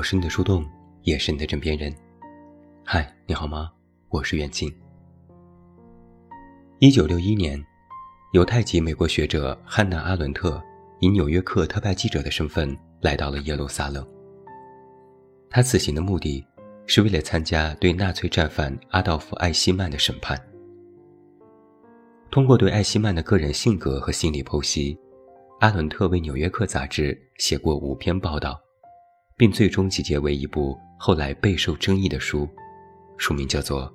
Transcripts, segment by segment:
我是你的树洞，也是你的枕边人。嗨，你好吗？我是远近。一九六一年，犹太籍美国学者汉娜·阿伦特以纽约客特派记者的身份来到了耶路撒冷。他此行的目的，是为了参加对纳粹战犯阿道夫·艾希曼的审判。通过对艾希曼的个人性格和心理剖析，阿伦特为《纽约客》杂志写过五篇报道。并最终集结为一部后来备受争议的书，书名叫做《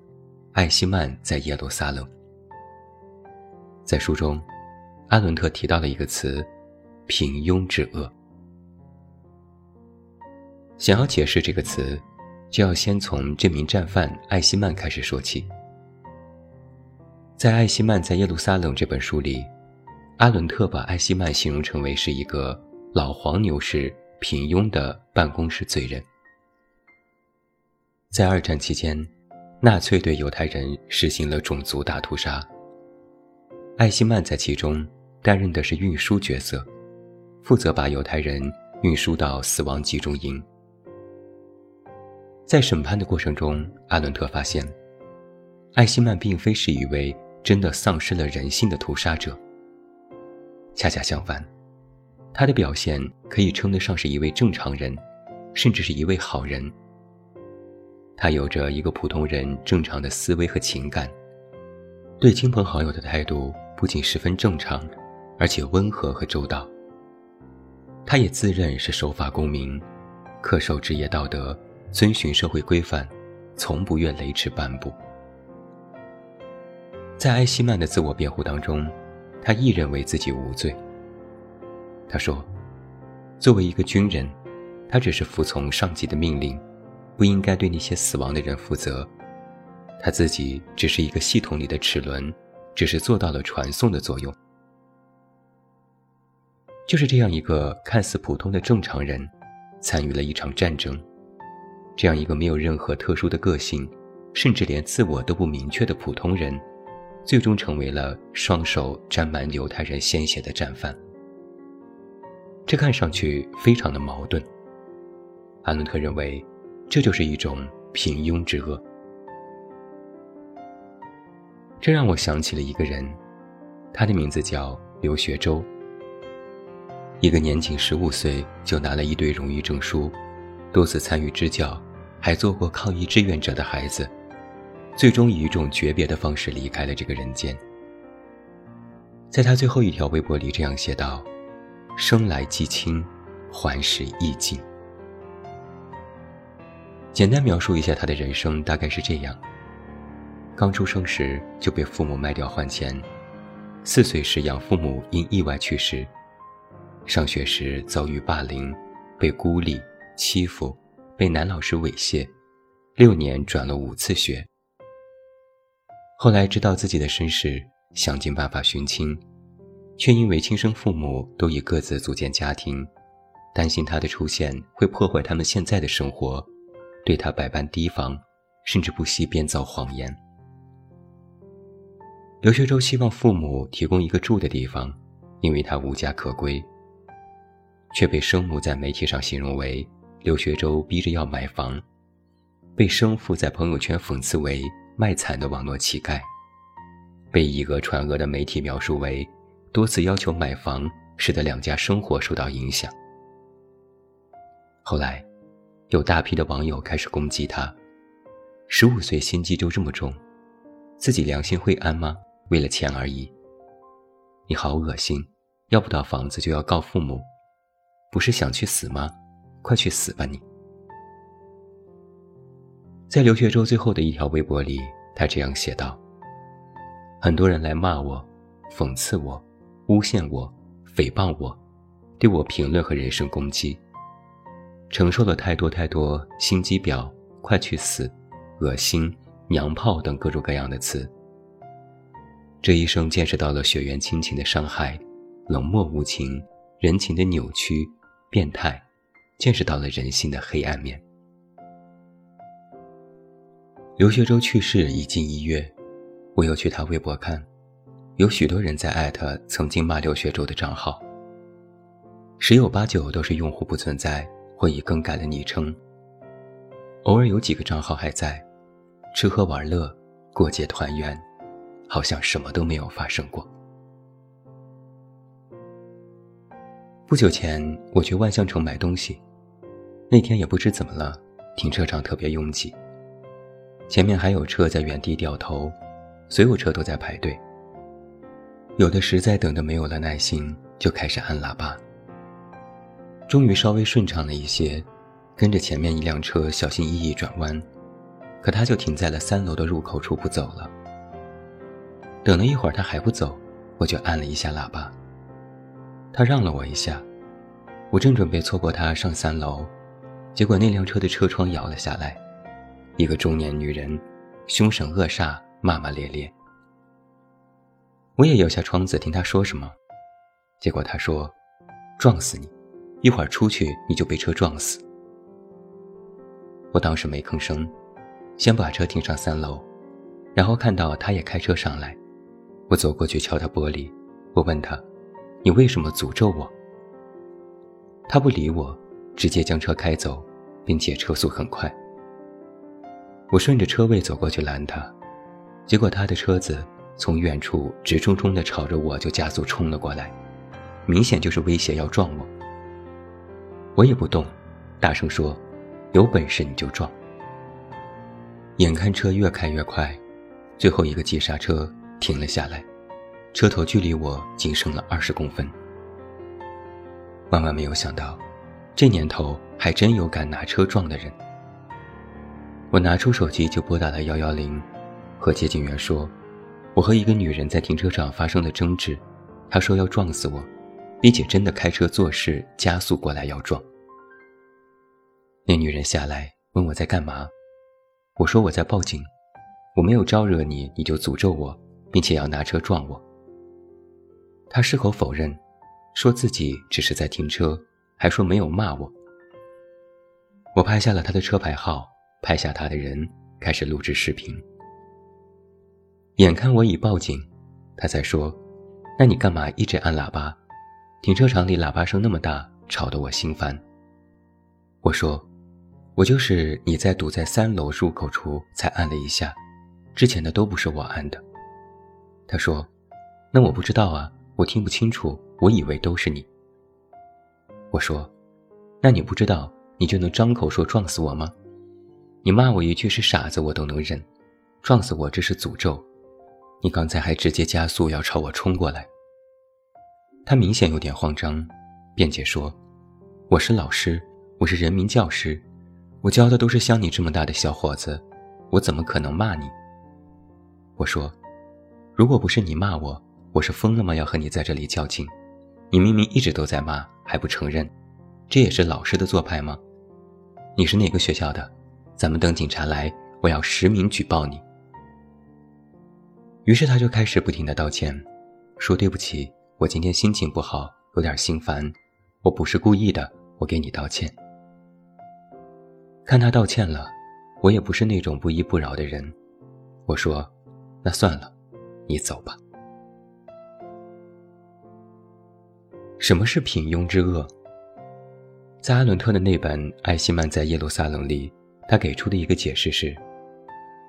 艾希曼在耶路撒冷》。在书中，阿伦特提到了一个词“平庸之恶”。想要解释这个词，就要先从这名战犯艾希曼开始说起。在《艾希曼在耶路撒冷》这本书里，阿伦特把艾希曼形容成为是一个老黄牛式。平庸的办公室罪人。在二战期间，纳粹对犹太人实行了种族大屠杀。艾希曼在其中担任的是运输角色，负责把犹太人运输到死亡集中营。在审判的过程中，阿伦特发现，艾希曼并非是一位真的丧失了人性的屠杀者，恰恰相反。他的表现可以称得上是一位正常人，甚至是一位好人。他有着一个普通人正常的思维和情感，对亲朋好友的态度不仅十分正常，而且温和和周到。他也自认是守法公民，恪守职业道德，遵循社会规范，从不越雷池半步。在埃希曼的自我辩护当中，他亦认为自己无罪。他说：“作为一个军人，他只是服从上级的命令，不应该对那些死亡的人负责。他自己只是一个系统里的齿轮，只是做到了传送的作用。就是这样一个看似普通的正常人，参与了一场战争。这样一个没有任何特殊的个性，甚至连自我都不明确的普通人，最终成为了双手沾满犹太人鲜血的战犯。”这看上去非常的矛盾。阿伦特认为，这就是一种平庸之恶。这让我想起了一个人，他的名字叫刘学周。一个年仅十五岁就拿了一堆荣誉证书，多次参与支教，还做过抗疫志愿者的孩子，最终以一种诀别的方式离开了这个人间。在他最后一条微博里这样写道。生来既清，还时亦尽。简单描述一下他的人生，大概是这样：刚出生时就被父母卖掉换钱，四岁时养父母因意外去世，上学时遭遇霸凌，被孤立、欺负，被男老师猥亵，六年转了五次学。后来知道自己的身世，想尽办法寻亲。却因为亲生父母都已各自组建家庭，担心他的出现会破坏他们现在的生活，对他百般提防，甚至不惜编造谎言。刘学周希望父母提供一个住的地方，因为他无家可归，却被生母在媒体上形容为刘学周逼着要买房，被生父在朋友圈讽刺为卖惨的网络乞丐，被以讹传讹的媒体描述为。多次要求买房，使得两家生活受到影响。后来，有大批的网友开始攻击他：十五岁心机就这么重，自己良心会安吗？为了钱而已。你好恶心，要不到房子就要告父母，不是想去死吗？快去死吧你！在刘学周最后的一条微博里，他这样写道：很多人来骂我，讽刺我。诬陷我，诽谤我，对我评论和人身攻击，承受了太多太多心机婊、快去死、恶心、娘炮等各种各样的词。这一生见识到了血缘亲情的伤害、冷漠无情、人情的扭曲、变态，见识到了人性的黑暗面。刘学周去世已近一月，我又去他微博看。有许多人在艾特曾经骂刘学周的账号，十有八九都是用户不存在或已更改了昵称，偶尔有几个账号还在，吃喝玩乐，过节团圆，好像什么都没有发生过。不久前我去万象城买东西，那天也不知怎么了，停车场特别拥挤，前面还有车在原地掉头，所有车都在排队。有的实在等得没有了耐心，就开始按喇叭。终于稍微顺畅了一些，跟着前面一辆车小心翼翼转弯，可他就停在了三楼的入口处不走了。等了一会儿他还不走，我就按了一下喇叭。他让了我一下，我正准备错过他上三楼，结果那辆车的车窗摇了下来，一个中年女人，凶神恶煞，骂骂咧咧。我也摇下窗子听他说什么，结果他说：“撞死你。”一会儿出去你就被车撞死。我当时没吭声，先把车停上三楼，然后看到他也开车上来，我走过去敲他玻璃，我问他：“你为什么诅咒我？”他不理我，直接将车开走，并且车速很快。我顺着车位走过去拦他，结果他的车子从远处直冲冲地朝着我就加速冲了过来，明显就是威胁要撞我。我也不动，大声说：“有本事你就撞！”眼看车越开越快，最后一个急刹车停了下来，车头距离我仅剩了二十公分。万万没有想到，这年头还真有敢拿车撞的人。我拿出手机就拨打了幺幺零，和接警员说：“我和一个女人在停车场发生了争执，她说要撞死我。”并且真的开车做事加速过来要撞。那女人下来问我在干嘛，我说我在报警，我没有招惹你，你就诅咒我，并且要拿车撞我。她矢口否认，说自己只是在停车，还说没有骂我。我拍下了她的车牌号，拍下她的人，开始录制视频。眼看我已报警，他才说：“那你干嘛一直按喇叭？”停车场里喇叭声那么大，吵得我心烦。我说：“我就是你在堵在三楼入口处才按了一下，之前的都不是我按的。”他说：“那我不知道啊，我听不清楚，我以为都是你。”我说：“那你不知道，你就能张口说撞死我吗？你骂我一句是傻子，我都能忍，撞死我这是诅咒。你刚才还直接加速要朝我冲过来。”他明显有点慌张，辩解说：“我是老师，我是人民教师，我教的都是像你这么大的小伙子，我怎么可能骂你？”我说：“如果不是你骂我，我是疯了吗？要和你在这里较劲？你明明一直都在骂，还不承认，这也是老师的做派吗？你是哪个学校的？咱们等警察来，我要实名举报你。”于是他就开始不停的道歉，说对不起。我今天心情不好，有点心烦，我不是故意的，我给你道歉。看他道歉了，我也不是那种不依不饶的人，我说，那算了，你走吧。什么是平庸之恶？在阿伦特的那本《艾希曼在耶路撒冷》里，他给出的一个解释是，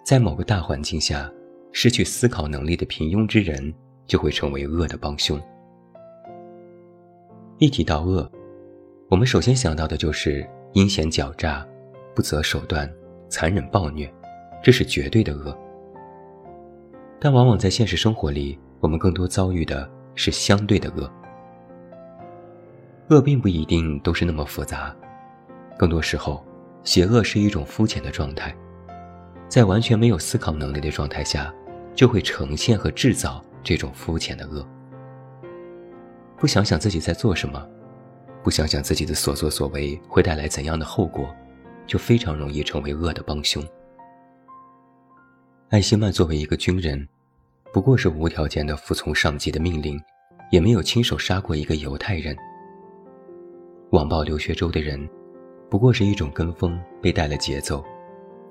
在某个大环境下，失去思考能力的平庸之人，就会成为恶的帮凶。一提到恶，我们首先想到的就是阴险狡诈、不择手段、残忍暴虐，这是绝对的恶。但往往在现实生活里，我们更多遭遇的是相对的恶。恶并不一定都是那么复杂，更多时候，邪恶是一种肤浅的状态，在完全没有思考能力的状态下，就会呈现和制造这种肤浅的恶。不想想自己在做什么，不想想自己的所作所为会带来怎样的后果，就非常容易成为恶的帮凶。艾希曼作为一个军人，不过是无条件的服从上级的命令，也没有亲手杀过一个犹太人。网暴刘学周的人，不过是一种跟风，被带了节奏，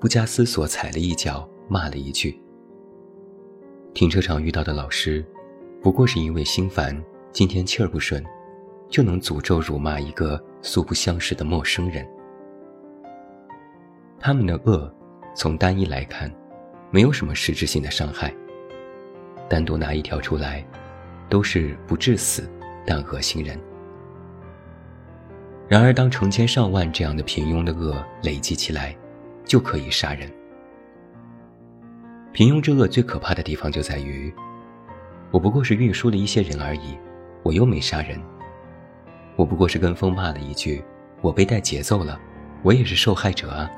不加思索踩了一脚，骂了一句。停车场遇到的老师，不过是因为心烦。今天气儿不顺，就能诅咒辱骂一个素不相识的陌生人。他们的恶，从单一来看，没有什么实质性的伤害。单独拿一条出来，都是不致死，但恶心人。然而，当成千上万这样的平庸的恶累积起来，就可以杀人。平庸之恶最可怕的地方就在于，我不过是运输了一些人而已，我又没杀人。我不过是跟风骂了一句，我被带节奏了，我也是受害者啊。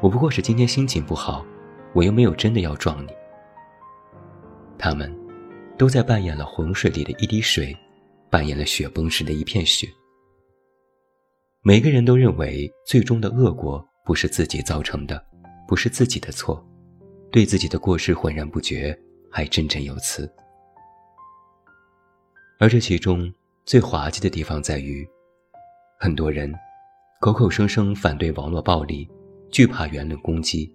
我不过是今天心情不好，我又没有真的要撞你。他们，都在扮演了洪水里的一滴水，扮演了雪崩时的一片雪。每个人都认为最终的恶果不是自己造成的，不是自己的错。对自己的过失浑然不觉，还振振有词。而这其中最滑稽的地方在于，很多人口口声声反对网络暴力，惧怕言论攻击，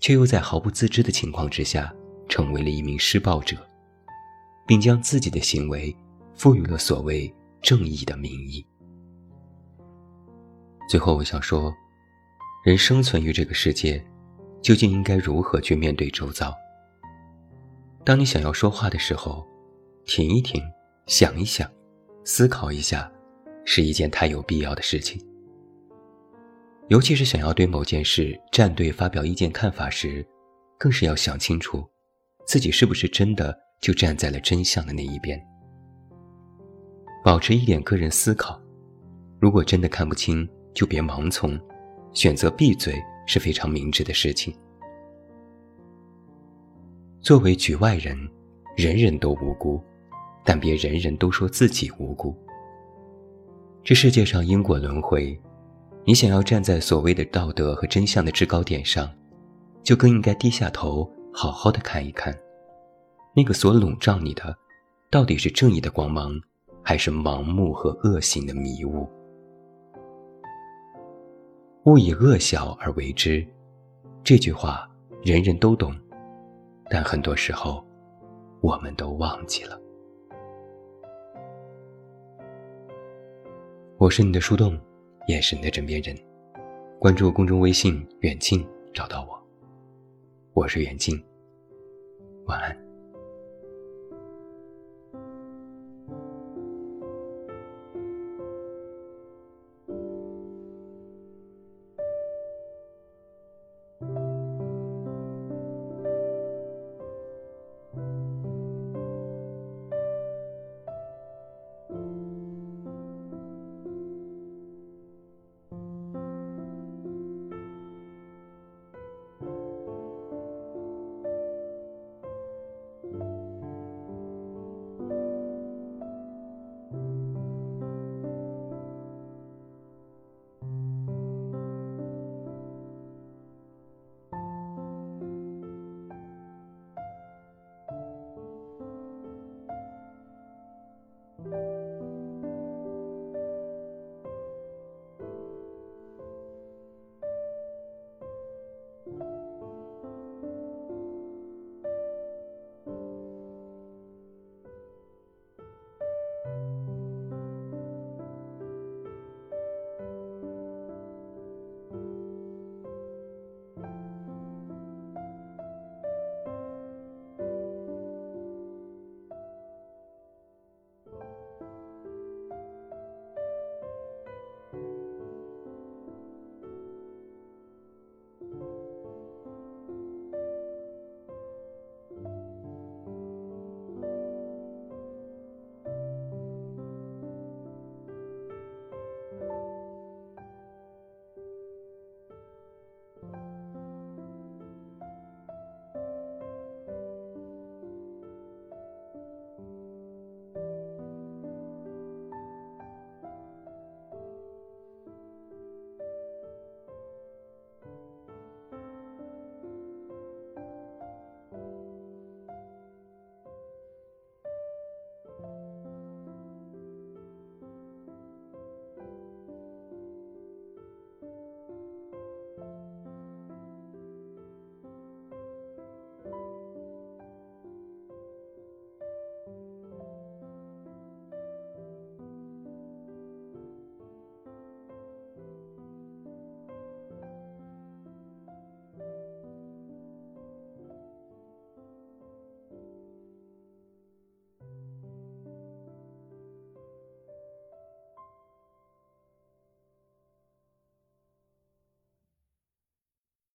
却又在毫不自知的情况之下，成为了一名施暴者，并将自己的行为赋予了所谓正义的名义。最后，我想说，人生存于这个世界。究竟应该如何去面对周遭？当你想要说话的时候，停一停，想一想，思考一下，是一件太有必要的事情。尤其是想要对某件事站队发表意见看法时，更是要想清楚，自己是不是真的就站在了真相的那一边。保持一点个人思考，如果真的看不清，就别盲从，选择闭嘴。是非常明智的事情。作为局外人，人人都无辜，但别人人都说自己无辜。这世界上因果轮回，你想要站在所谓的道德和真相的制高点上，就更应该低下头，好好的看一看，那个所笼罩你的，到底是正义的光芒，还是盲目和恶行的迷雾？勿以恶小而为之，这句话人人都懂，但很多时候我们都忘记了。我是你的树洞，也是你的枕边人。关注公众微信“远近”，找到我。我是远近，晚安。